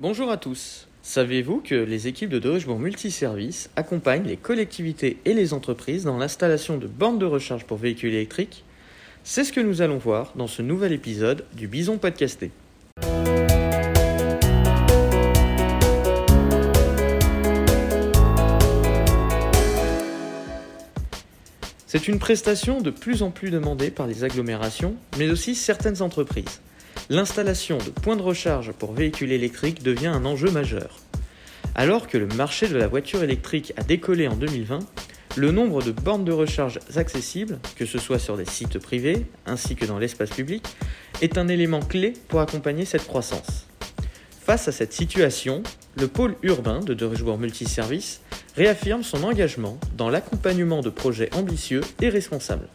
Bonjour à tous. Savez-vous que les équipes de Multi Multiservice accompagnent les collectivités et les entreprises dans l'installation de bornes de recharge pour véhicules électriques? C'est ce que nous allons voir dans ce nouvel épisode du Bison Podcasté. C'est une prestation de plus en plus demandée par les agglomérations, mais aussi certaines entreprises l'installation de points de recharge pour véhicules électriques devient un enjeu majeur. Alors que le marché de la voiture électrique a décollé en 2020, le nombre de bornes de recharge accessibles, que ce soit sur des sites privés ainsi que dans l'espace public, est un élément clé pour accompagner cette croissance. Face à cette situation, le pôle urbain de Multi Multiservice réaffirme son engagement dans l'accompagnement de projets ambitieux et responsables.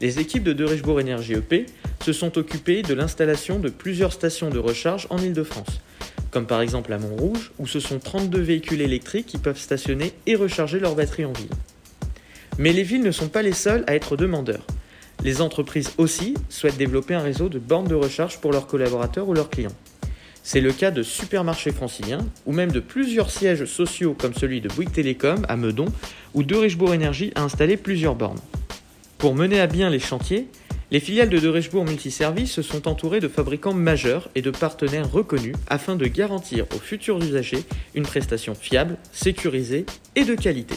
Les équipes de De Énergie EP se sont occupés de l'installation de plusieurs stations de recharge en Ile-de-France, comme par exemple à Montrouge, où ce sont 32 véhicules électriques qui peuvent stationner et recharger leurs batteries en ville. Mais les villes ne sont pas les seules à être demandeurs. Les entreprises aussi souhaitent développer un réseau de bornes de recharge pour leurs collaborateurs ou leurs clients. C'est le cas de supermarchés franciliens ou même de plusieurs sièges sociaux comme celui de Bouygues Télécom à Meudon où De Richebourg Énergie a installé plusieurs bornes. Pour mener à bien les chantiers, les filiales de De Richebourg Multiservice se sont entourées de fabricants majeurs et de partenaires reconnus afin de garantir aux futurs usagers une prestation fiable, sécurisée et de qualité.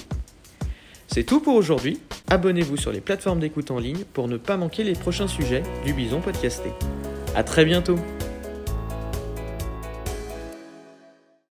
C'est tout pour aujourd'hui. Abonnez-vous sur les plateformes d'écoute en ligne pour ne pas manquer les prochains sujets du Bison Podcasté. A très bientôt